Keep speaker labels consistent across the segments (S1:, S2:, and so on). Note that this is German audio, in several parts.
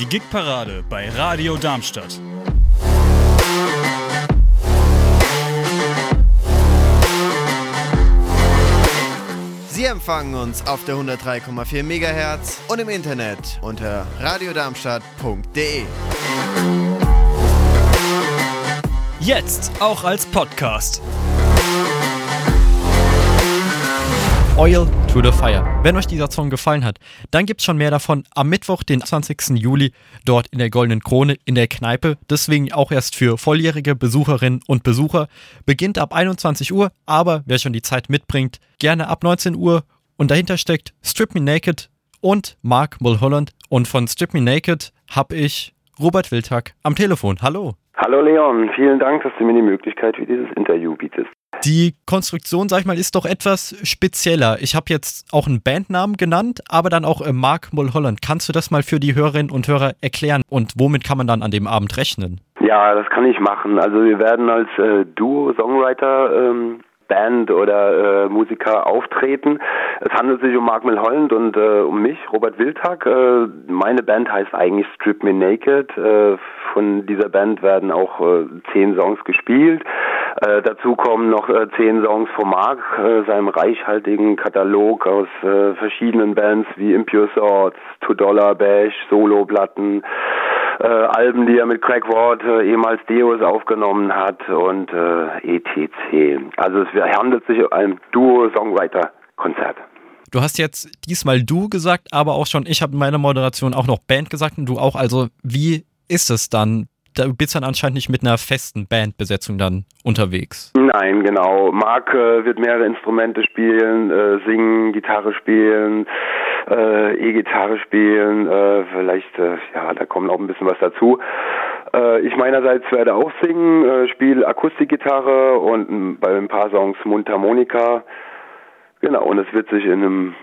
S1: die Gigparade bei Radio Darmstadt.
S2: Sie empfangen uns auf der 103,4 MHz und im Internet unter radiodarmstadt.de.
S1: Jetzt auch als Podcast.
S3: Oil to the Fire. Wenn euch dieser Song gefallen hat, dann gibt's schon mehr davon am Mittwoch, den 20. Juli, dort in der Goldenen Krone in der Kneipe. Deswegen auch erst für volljährige Besucherinnen und Besucher. Beginnt ab 21 Uhr, aber wer schon die Zeit mitbringt, gerne ab 19 Uhr. Und dahinter steckt Strip Me Naked und Mark Mulholland. Und von Strip Me Naked habe ich Robert Wildhack am Telefon. Hallo.
S4: Hallo Leon, vielen Dank, dass du mir die Möglichkeit für dieses Interview bietest.
S3: Die Konstruktion, sag ich mal, ist doch etwas spezieller. Ich habe jetzt auch einen Bandnamen genannt, aber dann auch äh, Mark Mulholland. Kannst du das mal für die Hörerinnen und Hörer erklären und womit kann man dann an dem Abend rechnen?
S4: Ja, das kann ich machen. Also wir werden als äh, Duo-Songwriter ähm, Band oder äh, Musiker auftreten. Es handelt sich um Mark Mulholland und äh, um mich, Robert Wildhack. Äh, meine Band heißt eigentlich Strip Me Naked. Äh, von dieser Band werden auch äh, zehn Songs gespielt. Äh, dazu kommen noch äh, zehn Songs von Mark, äh, seinem reichhaltigen Katalog aus äh, verschiedenen Bands wie Impure Thoughts, Two Dollar Bash, Soloplatten, äh, Alben, die er mit Craig Ward, äh, ehemals Deus, aufgenommen hat und äh, etc. Also es handelt sich um ein Duo-Songwriter-Konzert.
S3: Du hast jetzt diesmal du gesagt, aber auch schon, ich habe in meiner Moderation auch noch Band gesagt und du auch. Also wie ist es dann? Du bist dann anscheinend nicht mit einer festen Bandbesetzung dann unterwegs.
S4: Nein, genau. Marc äh, wird mehrere Instrumente spielen, äh, singen, Gitarre spielen, äh, E-Gitarre spielen, äh, vielleicht, äh, ja, da kommt auch ein bisschen was dazu. Äh, ich meinerseits werde auch singen, äh, spiele Akustikgitarre und bei ein paar Songs Mundharmonika. Genau, und es wird sich in einem,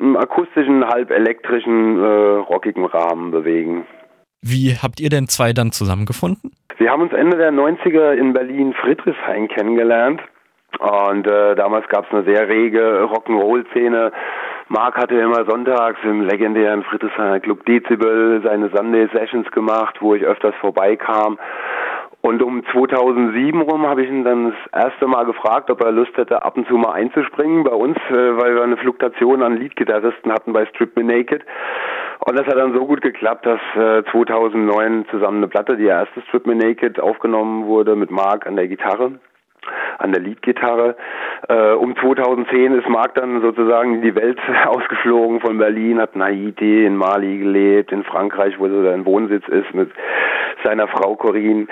S4: einem akustischen, halb elektrischen, äh, rockigen Rahmen bewegen.
S3: Wie habt ihr denn zwei dann zusammengefunden?
S4: Wir haben uns Ende der 90er in Berlin Friedrichshain kennengelernt. Und äh, damals gab es eine sehr rege Rock'n'Roll-Szene. Mark hatte immer sonntags im legendären Friedrichshainer Club Dezibel seine Sunday Sessions gemacht, wo ich öfters vorbeikam. Und um 2007 rum habe ich ihn dann das erste Mal gefragt, ob er Lust hätte, ab und zu mal einzuspringen bei uns, äh, weil wir eine Fluktuation an Leadgitarristen hatten bei Strip Me Naked. Und das hat dann so gut geklappt, dass äh, 2009 zusammen eine Platte, die erste Strip Me Naked, aufgenommen wurde mit Mark an der Gitarre an der Leadgitarre. Äh, um 2010 ist Mark dann sozusagen in die Welt ausgeflogen von Berlin, hat in Haiti, in Mali gelebt, in Frankreich, wo so sein Wohnsitz ist, mit seiner Frau Corinne.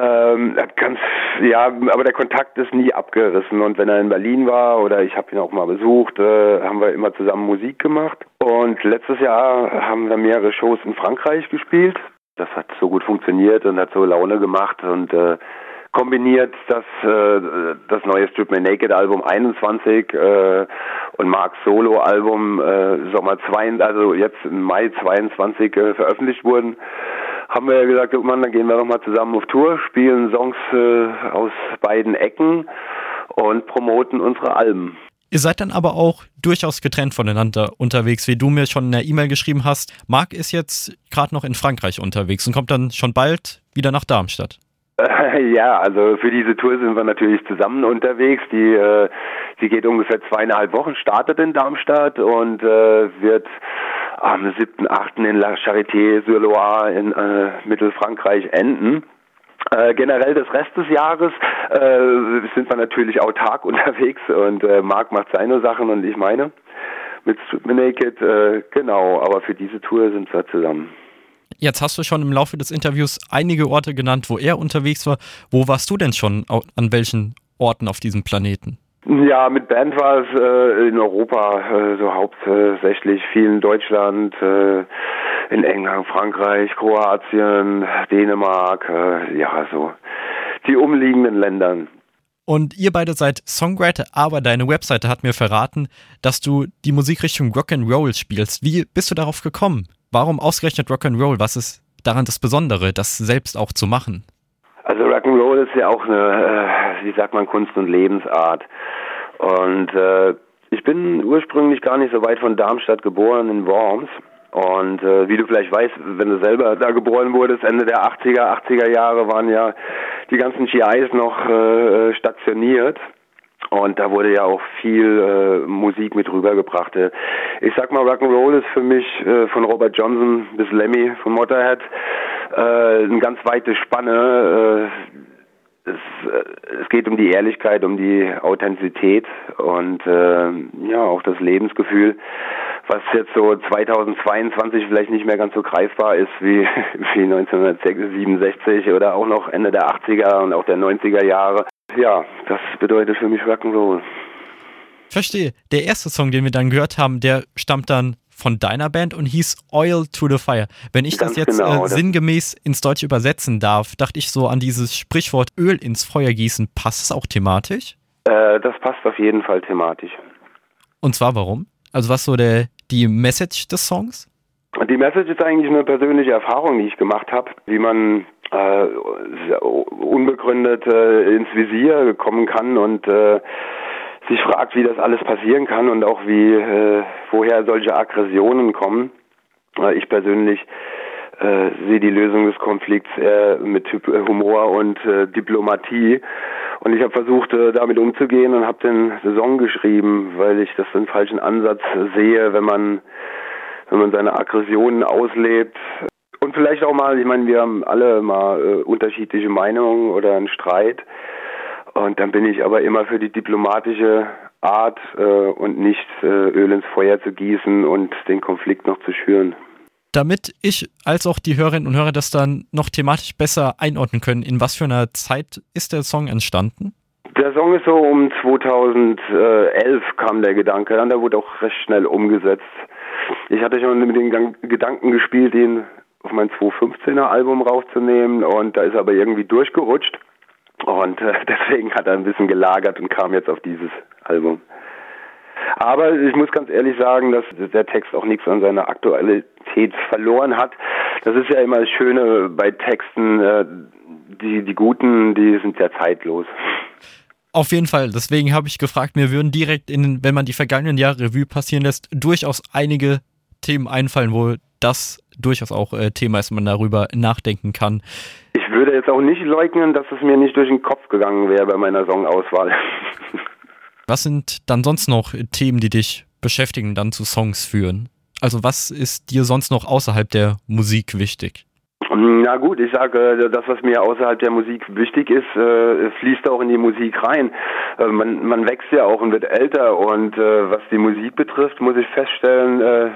S4: Ähm, ganz, ja, aber der Kontakt ist nie abgerissen. Und wenn er in Berlin war oder ich habe ihn auch mal besucht, äh, haben wir immer zusammen Musik gemacht. Und letztes Jahr haben wir mehrere Shows in Frankreich gespielt. Das hat so gut funktioniert und hat so Laune gemacht und äh, kombiniert das, äh, das neue Strip Me Naked Album 21 äh, und Marks Solo Album äh, Sommer 2, also jetzt im Mai 22 äh, veröffentlicht wurden, haben wir ja gesagt, guck mal, dann gehen wir nochmal zusammen auf Tour, spielen Songs äh, aus beiden Ecken und promoten unsere Alben.
S3: Ihr seid dann aber auch durchaus getrennt voneinander unterwegs, wie du mir schon in der E-Mail geschrieben hast. Marc ist jetzt gerade noch in Frankreich unterwegs und kommt dann schon bald wieder nach Darmstadt.
S4: Ja, also für diese Tour sind wir natürlich zusammen unterwegs. Die, äh, sie geht ungefähr zweieinhalb Wochen, startet in Darmstadt und äh, wird am 7.8. in La Charité-sur-Loire in äh, Mittelfrankreich enden. Äh, generell des Rest des Jahres äh, sind wir natürlich autark unterwegs und äh, Marc macht seine Sachen und ich meine mit Naked, äh, genau, aber für diese Tour sind wir zusammen.
S3: Jetzt hast du schon im Laufe des Interviews einige Orte genannt, wo er unterwegs war. Wo warst du denn schon? An welchen Orten auf diesem Planeten?
S4: Ja, mit Band war es äh, in Europa äh, so hauptsächlich viel in Deutschland, äh, in England, Frankreich, Kroatien, Dänemark, äh, ja so die umliegenden Ländern.
S3: Und ihr beide seid Songwriter, aber deine Webseite hat mir verraten, dass du die Musikrichtung Rock'n'Roll spielst. Wie bist du darauf gekommen? Warum ausgerechnet Rock'n'Roll? Was ist daran das Besondere, das selbst auch zu machen?
S4: Also Rock'n'Roll ist ja auch eine, äh, wie sagt man, Kunst und Lebensart. Und äh, ich bin ursprünglich gar nicht so weit von Darmstadt geboren in Worms Und äh, wie du vielleicht weißt, wenn du selber da geboren wurdest, Ende der 80er, 80er Jahre waren ja die ganzen GIs noch äh, stationiert. Und da wurde ja auch viel äh, Musik mit rübergebracht. Ich sag mal, Rock'n'Roll ist für mich äh, von Robert Johnson bis Lemmy von Motorhead äh, eine ganz weite Spanne. Äh, es, äh, es geht um die Ehrlichkeit, um die Authentizität und äh, ja auch das Lebensgefühl, was jetzt so 2022 vielleicht nicht mehr ganz so greifbar ist wie, wie 1967 oder auch noch Ende der 80er und auch der 90er Jahre. Ja, das bedeutet für mich Rock'n'Roll.
S3: Verstehe. Der erste Song, den wir dann gehört haben, der stammt dann von deiner Band und hieß Oil to the Fire. Wenn ich Ganz das jetzt genau, äh, sinngemäß ins Deutsche übersetzen darf, dachte ich so an dieses Sprichwort Öl ins Feuer gießen. Passt es auch thematisch?
S4: Äh, das passt auf jeden Fall thematisch.
S3: Und zwar warum? Also was so der die Message des Songs?
S4: Die Message ist eigentlich eine persönliche Erfahrung, die ich gemacht habe, wie man äh, unbegründet äh, ins Visier kommen kann und äh, sich fragt, wie das alles passieren kann und auch wie äh, woher solche Aggressionen kommen. Äh, ich persönlich äh, sehe die Lösung des Konflikts eher mit Humor und äh, Diplomatie. Und ich habe versucht, äh, damit umzugehen und habe den Song geschrieben, weil ich das den falschen Ansatz sehe, wenn man wenn man seine Aggressionen auslebt, und vielleicht auch mal, ich meine, wir haben alle mal äh, unterschiedliche Meinungen oder einen Streit. Und dann bin ich aber immer für die diplomatische Art äh, und nicht äh, Öl ins Feuer zu gießen und den Konflikt noch zu schüren.
S3: Damit ich als auch die Hörerinnen und Hörer das dann noch thematisch besser einordnen können, in was für einer Zeit ist der Song entstanden?
S4: Der Song ist so um 2011 kam der Gedanke, dann der wurde auch recht schnell umgesetzt. Ich hatte schon mit den Gedanken gespielt, ihn auf mein 215er Album raufzunehmen und da ist er aber irgendwie durchgerutscht und äh, deswegen hat er ein bisschen gelagert und kam jetzt auf dieses Album. Aber ich muss ganz ehrlich sagen, dass der Text auch nichts an seiner Aktualität verloren hat. Das ist ja immer das Schöne bei Texten, äh, die, die guten, die sind ja zeitlos.
S3: Auf jeden Fall. Deswegen habe ich gefragt, mir würden direkt in, wenn man die vergangenen Jahre Revue passieren lässt, durchaus einige Themen einfallen, wo das durchaus auch äh, Thema ist, man darüber nachdenken kann.
S4: Ich würde jetzt auch nicht leugnen, dass es mir nicht durch den Kopf gegangen wäre bei meiner Songauswahl.
S3: was sind dann sonst noch Themen, die dich beschäftigen, dann zu Songs führen? Also was ist dir sonst noch außerhalb der Musik wichtig?
S4: Na gut, ich sage, das, was mir außerhalb der Musik wichtig ist, äh, fließt auch in die Musik rein. Äh, man, man wächst ja auch und wird älter und äh, was die Musik betrifft, muss ich feststellen, äh,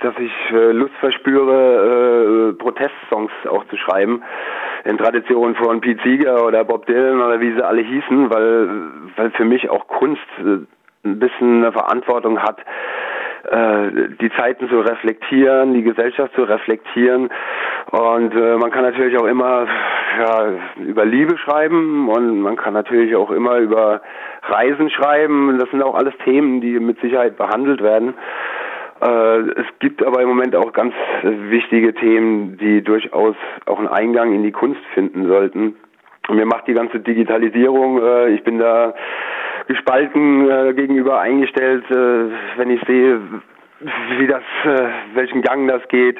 S4: dass ich äh, Lust verspüre, äh, Protestsongs auch zu schreiben. In Tradition von Pete Seeger oder Bob Dylan oder wie sie alle hießen, weil, weil für mich auch Kunst äh, ein bisschen eine Verantwortung hat, äh, die Zeiten zu reflektieren, die Gesellschaft zu reflektieren. Und äh, man kann natürlich auch immer ja, über Liebe schreiben und man kann natürlich auch immer über Reisen schreiben. Das sind auch alles Themen, die mit Sicherheit behandelt werden. Äh, es gibt aber im Moment auch ganz wichtige Themen, die durchaus auch einen Eingang in die Kunst finden sollten. Und mir macht die ganze Digitalisierung, äh, ich bin da gespalten äh, gegenüber eingestellt, wenn ich sehe, wie das, welchen Gang das geht.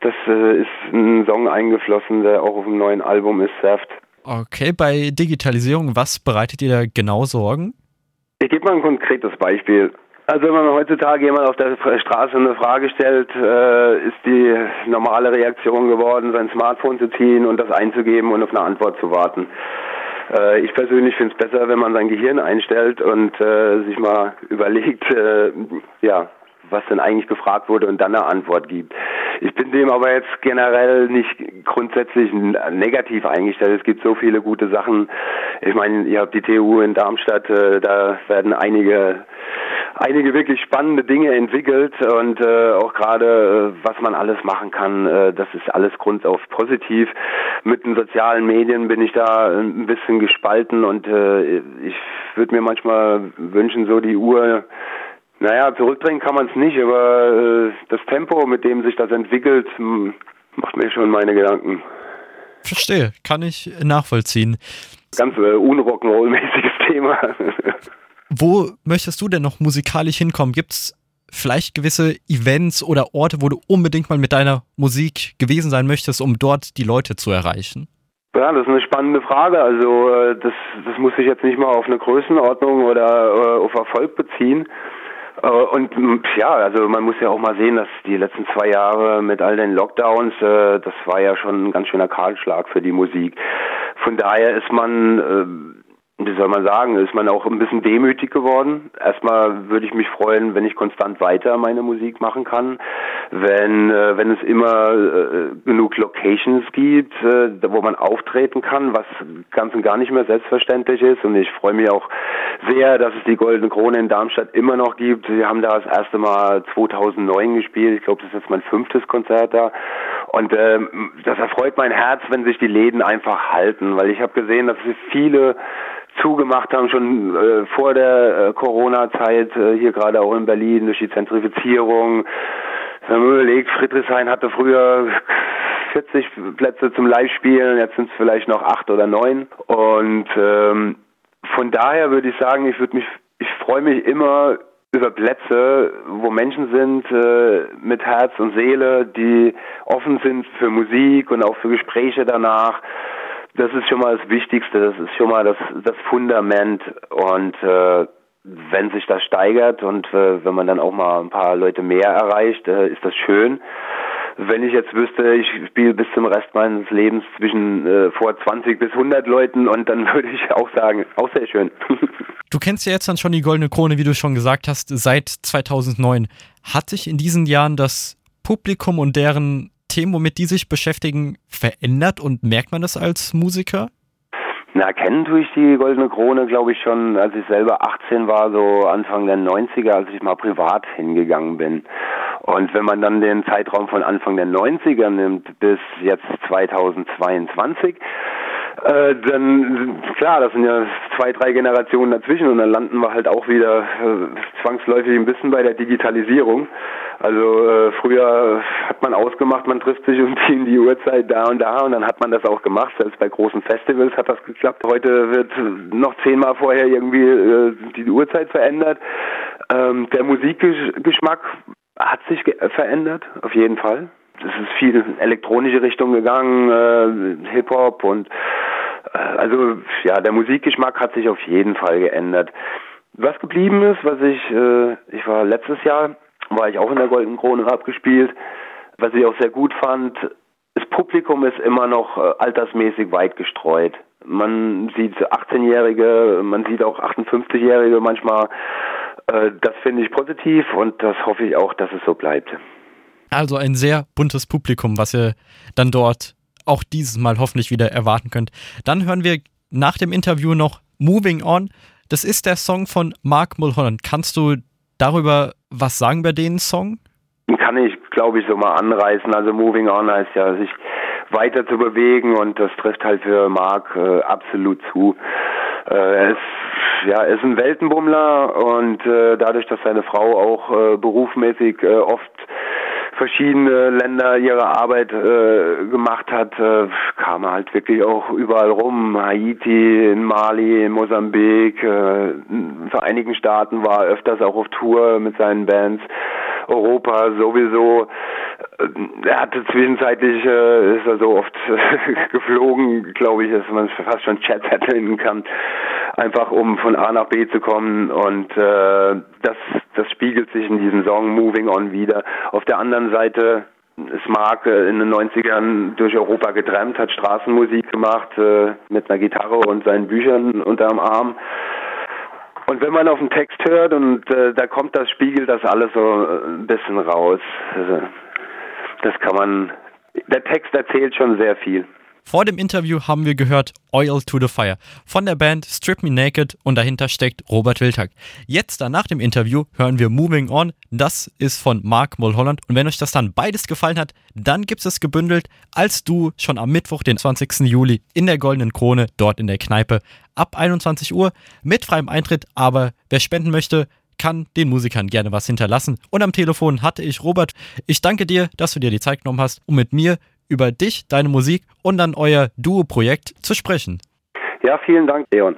S4: Das ist ein Song eingeflossen, der auch auf dem neuen Album ist, Saft.
S3: Okay, bei Digitalisierung, was bereitet ihr da genau Sorgen?
S4: Ich gebe mal ein konkretes Beispiel. Also wenn man heutzutage jemand auf der Straße eine Frage stellt, äh, ist die normale Reaktion geworden, sein Smartphone zu ziehen und das einzugeben und auf eine Antwort zu warten. Äh, ich persönlich finde es besser, wenn man sein Gehirn einstellt und äh, sich mal überlegt, äh, ja, was denn eigentlich gefragt wurde und dann eine Antwort gibt. Ich bin dem aber jetzt generell nicht grundsätzlich negativ eingestellt. Es gibt so viele gute Sachen. Ich meine, ihr habt die TU in Darmstadt, äh, da werden einige einige wirklich spannende Dinge entwickelt und äh, auch gerade äh, was man alles machen kann, äh, das ist alles grundauf positiv. Mit den sozialen Medien bin ich da ein bisschen gespalten und äh, ich würde mir manchmal wünschen, so die Uhr naja, zurückdrehen kann man es nicht, aber äh, das Tempo, mit dem sich das entwickelt, macht mir schon meine Gedanken.
S3: Verstehe, kann ich nachvollziehen.
S4: Ganz äh, unrock'n'roll-mäßiges Thema.
S3: Wo möchtest du denn noch musikalisch hinkommen? Gibt es vielleicht gewisse Events oder Orte, wo du unbedingt mal mit deiner Musik gewesen sein möchtest, um dort die Leute zu erreichen?
S4: Ja, das ist eine spannende Frage. Also äh, das, das muss sich jetzt nicht mal auf eine Größenordnung oder äh, auf Erfolg beziehen. Äh, und ja, also man muss ja auch mal sehen, dass die letzten zwei Jahre mit all den Lockdowns, das war ja schon ein ganz schöner Kahlschlag für die Musik. Von daher ist man wie soll man sagen, ist man auch ein bisschen demütig geworden. Erstmal würde ich mich freuen, wenn ich konstant weiter meine Musik machen kann, wenn äh, wenn es immer äh, genug Locations gibt, äh, wo man auftreten kann, was ganz und gar nicht mehr selbstverständlich ist. Und ich freue mich auch sehr, dass es die Goldene Krone in Darmstadt immer noch gibt. Wir haben da das erste Mal 2009 gespielt. Ich glaube, das ist jetzt mein fünftes Konzert da. Und äh, das erfreut mein Herz, wenn sich die Läden einfach halten, weil ich habe gesehen, dass viele zugemacht haben, schon äh, vor der äh, Corona-Zeit, äh, hier gerade auch in Berlin durch die Zentrifizierung. Wenn man überlegt, Friedrichshain hatte früher 40 Plätze zum Live-Spielen, jetzt sind es vielleicht noch acht oder neun. Und ähm, von daher würde ich sagen, ich würde mich, ich freue mich immer über Plätze, wo Menschen sind äh, mit Herz und Seele, die offen sind für Musik und auch für Gespräche danach das ist schon mal das Wichtigste, das ist schon mal das, das Fundament und äh, wenn sich das steigert und äh, wenn man dann auch mal ein paar Leute mehr erreicht, äh, ist das schön. Wenn ich jetzt wüsste, ich spiele bis zum Rest meines Lebens zwischen äh, vor 20 bis 100 Leuten und dann würde ich auch sagen, auch sehr schön.
S3: Du kennst ja jetzt dann schon die Goldene Krone, wie du schon gesagt hast, seit 2009. Hat sich in diesen Jahren das Publikum und deren Themen, womit die sich beschäftigen, verändert und merkt man das als Musiker?
S4: Na, kennen tue ich die Goldene Krone, glaube ich, schon, als ich selber 18 war, so Anfang der 90er, als ich mal privat hingegangen bin. Und wenn man dann den Zeitraum von Anfang der 90er nimmt bis jetzt 2022, äh, dann klar, das sind ja zwei, drei Generationen dazwischen und dann landen wir halt auch wieder äh, zwangsläufig ein bisschen bei der Digitalisierung. Also äh, früher hat man ausgemacht, man trifft sich um die, die Uhrzeit da und da und dann hat man das auch gemacht. Selbst bei großen Festivals hat das geklappt. Heute wird noch zehnmal vorher irgendwie äh, die Uhrzeit verändert. Ähm, der Musikgeschmack hat sich verändert, auf jeden Fall. Es ist viel in elektronische Richtung gegangen, äh, Hip-Hop und also ja, der Musikgeschmack hat sich auf jeden Fall geändert. Was geblieben ist, was ich, äh, ich war letztes Jahr war ich auch in der Golden Krone und habe gespielt. Was ich auch sehr gut fand, das Publikum ist immer noch äh, altersmäßig weit gestreut. Man sieht 18-Jährige, man sieht auch 58-Jährige manchmal. Äh, das finde ich positiv und das hoffe ich auch, dass es so bleibt.
S3: Also ein sehr buntes Publikum, was ihr dann dort auch dieses Mal hoffentlich wieder erwarten könnt. Dann hören wir nach dem Interview noch Moving On. Das ist der Song von Mark Mulholland. Kannst du darüber was sagen bei den Song?
S4: Kann ich, glaube ich, so mal anreißen. Also Moving On heißt ja, sich weiter zu bewegen und das trifft halt für Marc äh, absolut zu. Äh, er ist ja, ist ein Weltenbummler und äh, dadurch, dass seine Frau auch äh, berufsmäßig äh, oft verschiedene Länder ihre Arbeit äh, gemacht hat, äh, kam er halt wirklich auch überall rum. Haiti, in Mali, in Mosambik, äh, in den Vereinigten Staaten war er öfters auch auf Tour mit seinen Bands. Europa sowieso. Er hatte zwischenzeitlich, äh, ist er so oft geflogen, glaube ich, dass man fast schon Chat nennen kann, einfach um von A nach B zu kommen und äh, das, das spiegelt sich in diesem Song Moving On wieder. Auf der anderen Seite ist Mark äh, in den 90ern durch Europa getrennt, hat Straßenmusik gemacht äh, mit einer Gitarre und seinen Büchern unterm Arm und wenn man auf den Text hört und äh, da kommt das, spiegelt das alles so äh, ein bisschen raus. Also, das kann man, der Text erzählt schon sehr viel.
S3: Vor dem Interview haben wir gehört Oil to the Fire von der Band Strip Me Naked und dahinter steckt Robert Wildhack. Jetzt, dann nach dem Interview, hören wir Moving On. Das ist von Mark Mulholland. Und wenn euch das dann beides gefallen hat, dann gibt es gebündelt als du schon am Mittwoch, den 20. Juli, in der Goldenen Krone, dort in der Kneipe, ab 21 Uhr mit freiem Eintritt. Aber wer spenden möchte, kann den Musikern gerne was hinterlassen. Und am Telefon hatte ich Robert. Ich danke dir, dass du dir die Zeit genommen hast, um mit mir über dich, deine Musik und dann euer Duo-Projekt zu sprechen.
S4: Ja, vielen Dank, Leon.